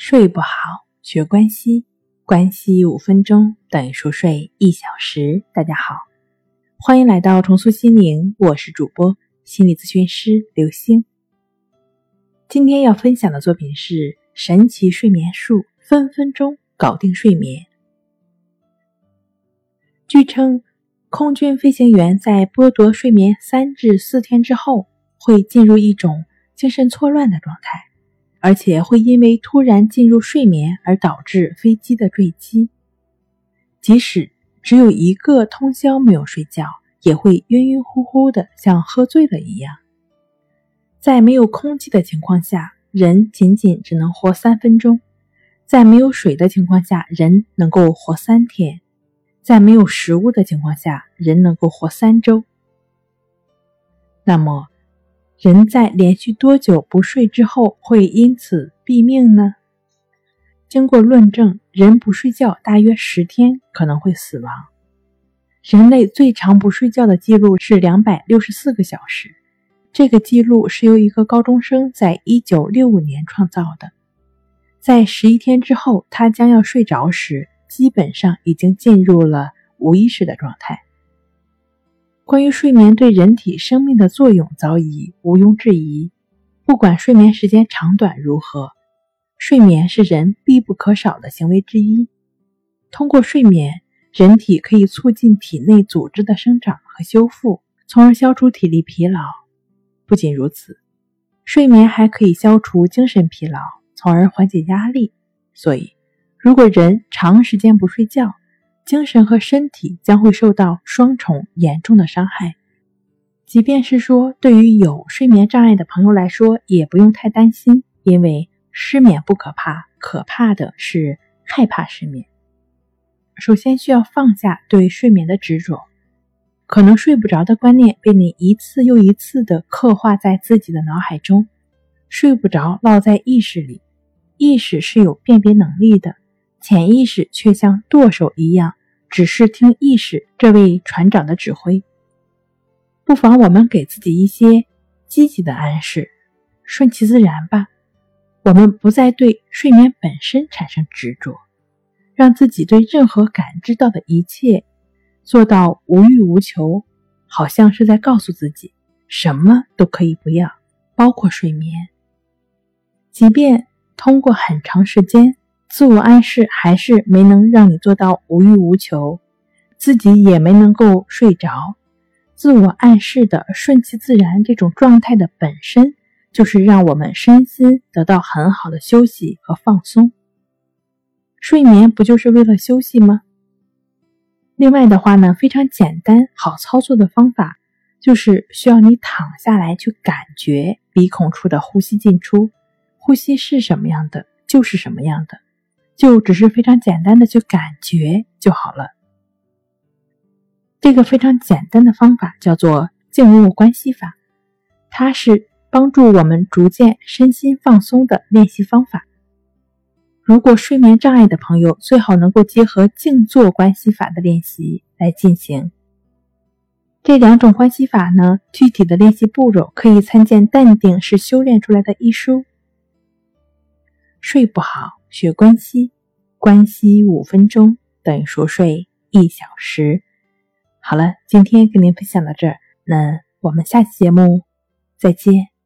睡不好，学关系，关系五分钟等于熟睡一小时。大家好，欢迎来到重塑心灵，我是主播心理咨询师刘星。今天要分享的作品是《神奇睡眠术》，分分钟搞定睡眠。据称，空军飞行员在剥夺睡眠三至四天之后，会进入一种精神错乱的状态。而且会因为突然进入睡眠而导致飞机的坠机。即使只有一个通宵没有睡觉，也会晕晕乎乎的，像喝醉了一样。在没有空气的情况下，人仅仅只能活三分钟；在没有水的情况下，人能够活三天；在没有食物的情况下，人能够活三周。那么，人在连续多久不睡之后会因此毙命呢？经过论证，人不睡觉大约十天可能会死亡。人类最长不睡觉的记录是两百六十四个小时，这个记录是由一个高中生在一九六五年创造的。在十一天之后，他将要睡着时，基本上已经进入了无意识的状态。关于睡眠对人体生命的作用早已毋庸置疑。不管睡眠时间长短如何，睡眠是人必不可少的行为之一。通过睡眠，人体可以促进体内组织的生长和修复，从而消除体力疲劳。不仅如此，睡眠还可以消除精神疲劳，从而缓解压力。所以，如果人长时间不睡觉，精神和身体将会受到双重严重的伤害。即便是说，对于有睡眠障碍的朋友来说，也不用太担心，因为失眠不可怕，可怕的是害怕失眠。首先需要放下对睡眠的执着，可能睡不着的观念被你一次又一次的刻画在自己的脑海中，睡不着烙在意识里。意识是有辨别能力的，潜意识却像舵手一样。只是听意识这位船长的指挥，不妨我们给自己一些积极的暗示，顺其自然吧。我们不再对睡眠本身产生执着，让自己对任何感知到的一切做到无欲无求，好像是在告诉自己什么都可以不要，包括睡眠。即便通过很长时间。自我暗示还是没能让你做到无欲无求，自己也没能够睡着。自我暗示的顺其自然这种状态的本身，就是让我们身心得到很好的休息和放松。睡眠不就是为了休息吗？另外的话呢，非常简单好操作的方法，就是需要你躺下来去感觉鼻孔处的呼吸进出，呼吸是什么样的就是什么样的。就只是非常简单的去感觉就好了。这个非常简单的方法叫做静卧关系法，它是帮助我们逐渐身心放松的练习方法。如果睡眠障碍的朋友，最好能够结合静坐关系法的练习来进行。这两种关系法呢，具体的练习步骤可以参见《淡定是修炼出来的》一书。睡不好。学关西，关西五分钟等于熟睡一小时。好了，今天跟您分享到这儿，那我们下期节目再见。